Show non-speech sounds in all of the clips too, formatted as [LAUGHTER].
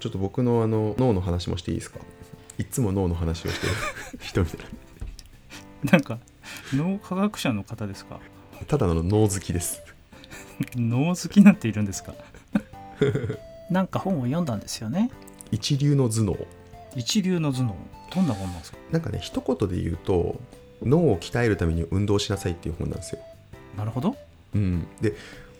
ちょっと僕のあの脳の話もしていいですか？いつも脳の話をしてる。[LAUGHS] 人みたいなんか脳科学者の方ですか？なただの脳好きです。脳好きなんているんですか？[LAUGHS] なんか本を読んだんですよね。一流の頭脳。一流の頭脳。どんな本なんですか？なんかね一言で言うと脳を鍛えるために運動しなさいっていう本なんですよ。なるほど。うん、で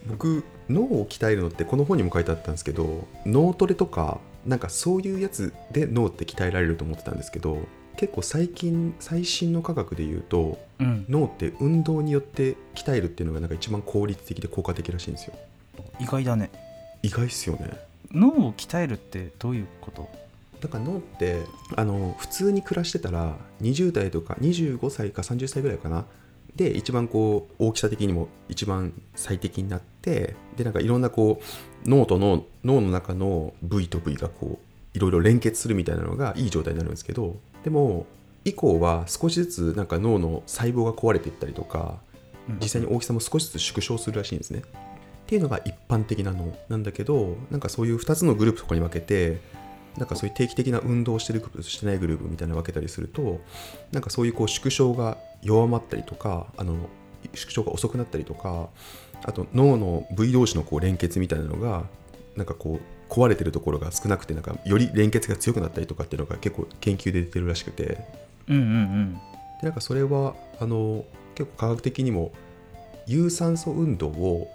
僕脳を鍛えるのってこの本にも書いてあったんですけど脳トレとかなんかそういうやつで脳って鍛えられると思ってたんですけど結構最近最新の科学で言うとうん。脳って運動によって鍛えるっていうのがなんか一番効率的で効果的らしいんですよ。意外だね。意外っすよね。脳を鍛えるってどういうこと？だから脳ってあの普通に暮らしてたら20代とか25歳か30歳ぐらいかなで一番こう大きさ的にも一番最適になってでなんかいろんなこう脳と脳脳の中の部位と部位がこういろいろ連結するみたいなのがいい状態になるんですけどでも以降は少しずつなんか脳の細胞が壊れていったりとか実際に大きさも少しずつ縮小するらしいんですね。っていうのが一般的な脳なんだけどなんかそういう2つのグループとかに分けてなんかそういう定期的な運動をしてるグループとしてないグループみたいなの分けたりするとなんかそういうこう縮小が弱まったりとかあの縮小が遅くなったりとかあと脳の部位同士のこう連結みたいなのがなんかこう壊れてるところが少なくてなんかより連結が強くなったりとかっていうのが結構研究で出てるらしくて。でうんうんうん。なんかそれはあの結構科学的にも有酸素運動を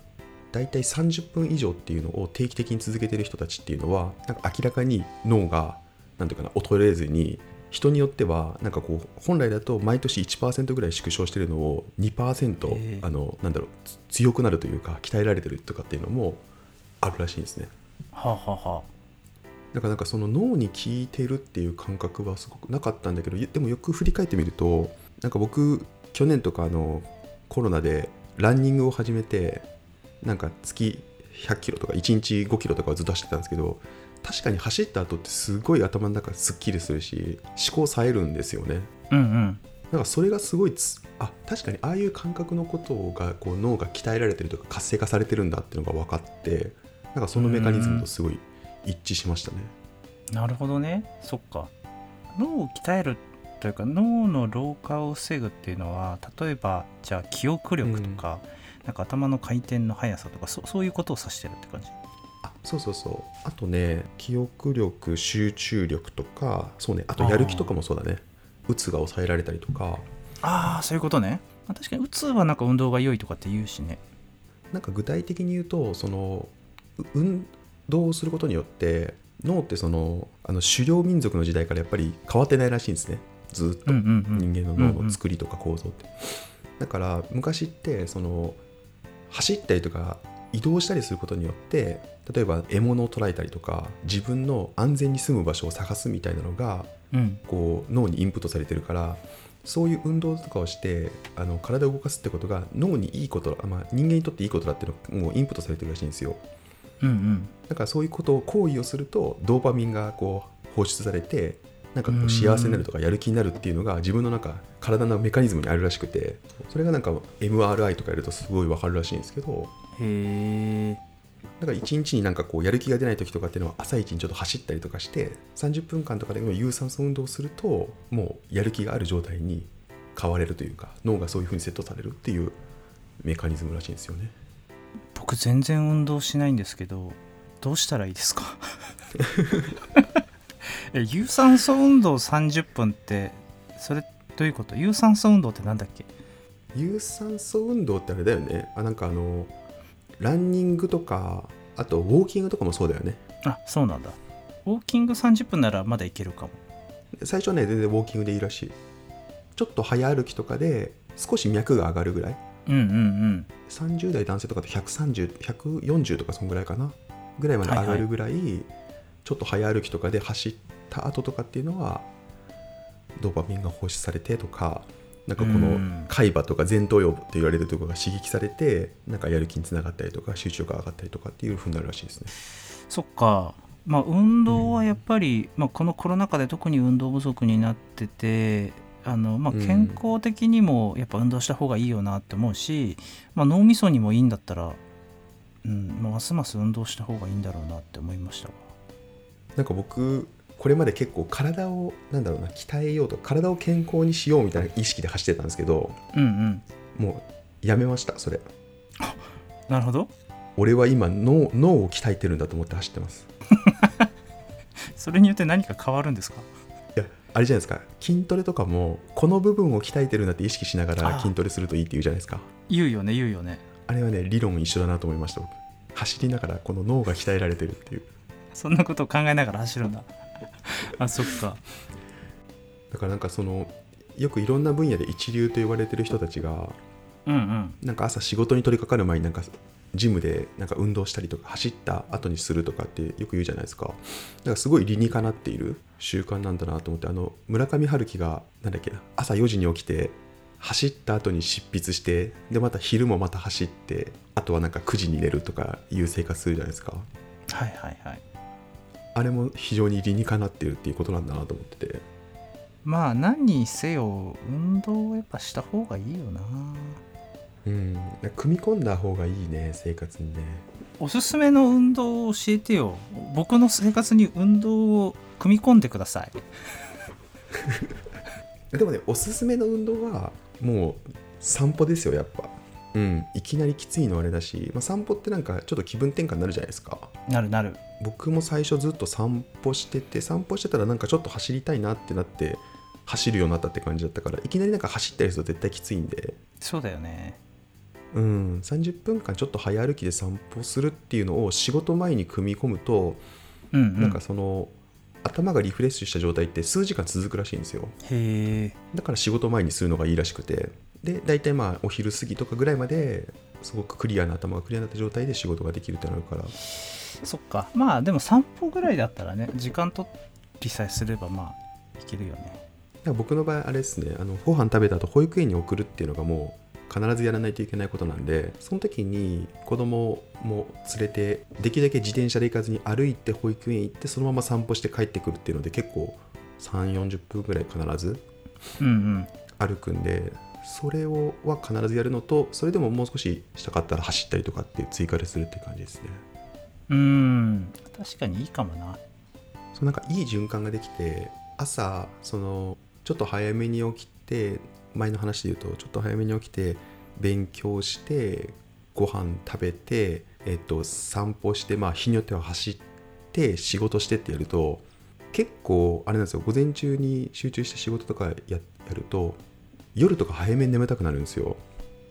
だいたい30分以上っていうのを定期的に続けてる人たちっていうのはなんか明らかに脳がなんていうかな衰えずに人によってはなんかこう本来だと毎年1%ぐらい縮小してるのを2%、へえあのなんだろうつ強くなるというか鍛えられてるとかっていうのもあるらしいんですね。はあ、はあはだからなんかその脳に効いてるっていう感覚はすごくなかったんだけどでもよく振り返ってみるとなんか僕去年とかあのコロナでランニングを始めてなんか月100キロとか1日5キロとかをずっと走ってたんですけど確かに走った後ってすごい頭の中すっきりするし思考冴えるんですよね。あうんうん。なんかそれがすごいつあ確かにああいう感覚のことがこう脳が鍛えられてるとか活性化されてるんだっていうのが分かってなんかそのメカニズムとすごい一致しましたね。なるほどね。そっか。脳を鍛えるというか脳の老化を防ぐっていうのは例えばじゃあ記憶力とか、なんか頭の回転の速さとかそそういうことを指してるって感じ？あそうそうそう。あとね記憶力集中力とかそうねあとやる気とかもそうだね。うつが抑えられたりとか。ああそういうことね、まあ、確かにうつはなんか運動が良いとかって言うしね。なんか具体的に言うとそのう運動をすることによって脳ってそのあの狩猟民族の時代からやっぱり変わってないらしいんですね。ずっと。人間の脳の作りとか構造って、だから昔ってその走ったりとか移動したりすることによって例えば獲物を捕らえたりとか自分の安全に住む場所を探すみたいなのがうん。こう脳にインプットされてるからそういう運動とかをしてあの体を動かすってことが脳にいいことだ、まあ、人間にとっていいことだっていうのがもうインプットされてるらしいんですよ。うんうん。だからそういうことを行為をするとドーパミンがこう放出されてなんかこううん。幸せになるとかやる気になるっていうのが自分の中体のメカニズムにあるらしくてそれがなんか MRI とかやるとすごいわかるらしいんですけどへえだから一日になんかこうやる気が出ない時とかっていうのは朝一にちょっと走ったりとかして30分間とかでも有酸素運動をするともうやる気がある状態に変われるというか脳がそういうふうにセットされるっていうメカニズムらしいんですよね。僕全然運動しないんですけどどうしたらいいですか？[LAUGHS] え有酸素運動30分ってそれどういうこと？有酸素運動ってなんだっけ？有酸素運動ってあれだよね。あなんかあのランニングとかあとウォーキングとかもそうだよね。あそうなんだ。ウォーキング30分ならまだいけるかも。最初はね全然ウォーキングでいいらしい。ちょっと早歩きとかで少し脈が上がるぐらい。うんうんうん。30代男性とかって130140とかそんぐらいかな。ぐらいまで上がるぐらい、ちょっと早歩きとかで走った後とかっていうのはドーパミンが放出されてとかなんかこうのん。海馬とか前頭葉と言われるところが刺激されてなんかやる気につながったりとか集中力が上がったりとかっていうふうになるらしいですね。そっか。まあ運動はやっぱり、まあ、このコロナ禍で特に運動不足になっててあの、まあ、うん。健康的にもやっぱ運動した方がいいよなって思うし、まあ、脳みそにもいいんだったら、うんまあますます運動した方がいいんだろうなって思いました。わなんか僕これまで結構体をなんだろうな鍛えようとか体を健康にしようみたいな意識で走ってたんですけどうんうん。もうやめましたそれ。なるほど。俺は今脳脳を鍛えてるんだと思って走ってます。[LAUGHS] それによって何か変わるんですか？いやあれじゃないですか。筋トレとかもこの部分を鍛えてるんだって意識しながら筋トレするといいって言うじゃないですか。言うよね言うよね。あれはね理論一緒だなと思いました僕。走りながらこの脳が鍛えられてるっていう。そんなことを考えながら走るんだ [LAUGHS] あそっか。だからなんかそのよくいろんな分野で一流と言われてる人たちがうんうん。なんか朝仕事に取り掛かる前になんかジムでなんか運動したりとか走った後にするとかってよく言うじゃないですか。だからすごい理にかなっている習慣なんだなと思ってあの村上春樹がなんだっけな朝4時に起きて走った後に執筆してでまた昼もまた走ってあとはなんか9時に寝るとかいう生活するじゃないですか。はいはいはいあれも非常に理にかなってるっていうことなんだなと思ってて。まあ何にせよ運動をやっぱした方がいいよな。うん。組み込んだ方がいいね生活にね。おすすめの運動を教えてよ。僕の生活に運動を組み込んでください。[LAUGHS] でもねおすすめの運動はもう散歩ですよやっぱ。うん。いきなりきついのあれだし、まあ、散歩ってなんかちょっと気分転換になるじゃないですかなるなる。僕も最初ずっと散歩してて散歩してたらなんかちょっと走りたいなってなって走るようになったって感じだったからいきなりなんか走ったりすると絶対きついんで。そうだよね。うん30分間ちょっと早歩きで散歩するっていうのを仕事前に組み込むと、うん、うん、なんかその頭がリフレッシュした状態って数時間続くらしいんですよ。へえだから仕事前にするのがいいらしくてで大体まあお昼過ぎとかぐらいまですごくクリアな頭がクリアになった状態で仕事ができるってなるから。そっか。まあでも散歩ぐらいだったらね時間取りさえすればまあいけるよね。僕の場合あれですね。あのご飯食べた後保育園に送るっていうのがもう必ずやらないといけないことなんでその時に子供も連れてできるだけ自転車で行かずに歩いて保育園行ってそのまま散歩して帰ってくるっていうので結構3 4 0分ぐらい必ずうんうん。歩くんでそれをは必ずやるのとそれでももう少ししたかったら走ったりとかって追加でするって感じですね。うーん。確かにいいかもな。そうなんかいい循環ができて朝そのちょっと早めに起きて前の話で言うとちょっと早めに起きて勉強してご飯食べて、えっと、散歩して、まあ、日によっては走って仕事してってやると結構あれなんですよ。午前中に集中して仕事とかややると夜とか早めに眠たくなるんですよ。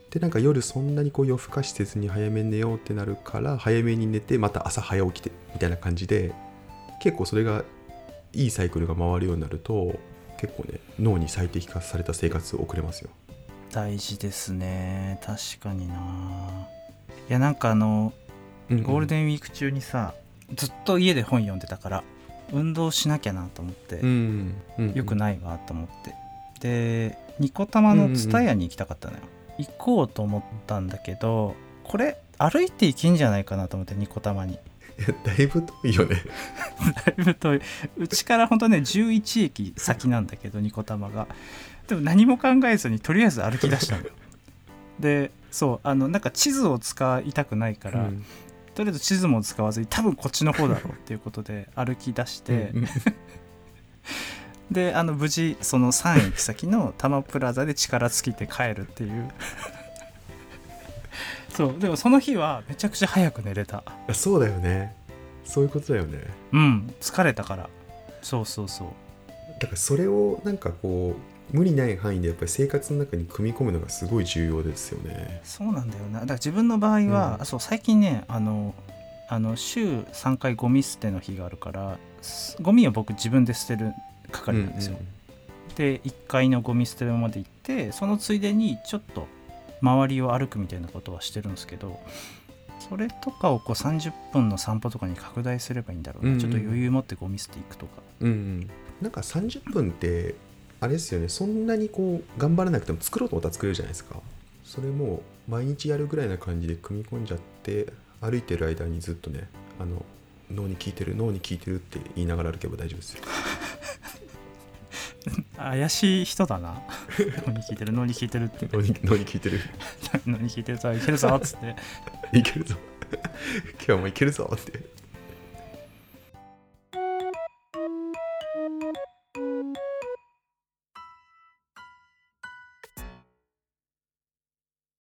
でなんか夜そんなにこう夜更かしせずに早めに寝ようってなるから早めに寝てまた朝早起きてみたいな感じで結構それがいいサイクルが回るようになると結構ね脳に最適化された生活を送れますよ。大事ですね。確かにな。いやなんかあのゴールンデンウィーク中にさずっと家で本読んでたから運動しなきゃなと思って、うんうんよくないわと思ってでニコタマのツタヤに行きたかったのよ、行こうと思ったんだけどこれ歩いて行けんじゃないかなと思ってニコタマにだいぶ遠いよね。[LAUGHS] だいぶ遠い。うちからほんとね11駅先なんだけどニコタマが。でも何も考えずにとりあえず歩き出したのよ。[LAUGHS] でそうあのなんか地図を使いたくないから、うん。とりあえず地図も使わずに多分こっちの方だろうっていうことで歩き出して、うんであの無事その3駅先の多摩プラザで力尽きて帰るっていう。[LAUGHS] そうでもその日はめちゃくちゃ早く寝れた。あそうだよね。そういうことだよね。うん疲れたから。そうそうそう。だからそれをなんかこう無理ない範囲でやっぱり生活の中に組み込むのがすごい重要ですよね。そうなんだよな。だから自分の場合は、うん。あそう最近ねあのあの週3回ゴミ捨ての日があるからすゴミを僕自分で捨てる係なんですよ、で1階のゴミ捨て場まで行ってそのついでにちょっと周りを歩くみたいなことはしてるんですけどそれとかをこう30分の散歩とかに拡大すればいいんだろうな、うんうん。ちょっと余裕持ってゴミ捨て行くとか。うんうん。なんか30分ってあれですよね。そんなにこう頑張らなくても作ろうと思ったら作れるじゃないですか。それもう毎日やるぐらいな感じで組み込んじゃって歩いてる間にずっとねあの脳に効いてる脳に効いてるって言いながら歩けば大丈夫ですよ怪しい人だな。脳に聞いてる。脳に聞いてるって。脳に脳に効いてる。[LAUGHS] 脳に聞いてるぞいけるぞっつって。いけるぞ。[LAUGHS] 今日もいけるぞって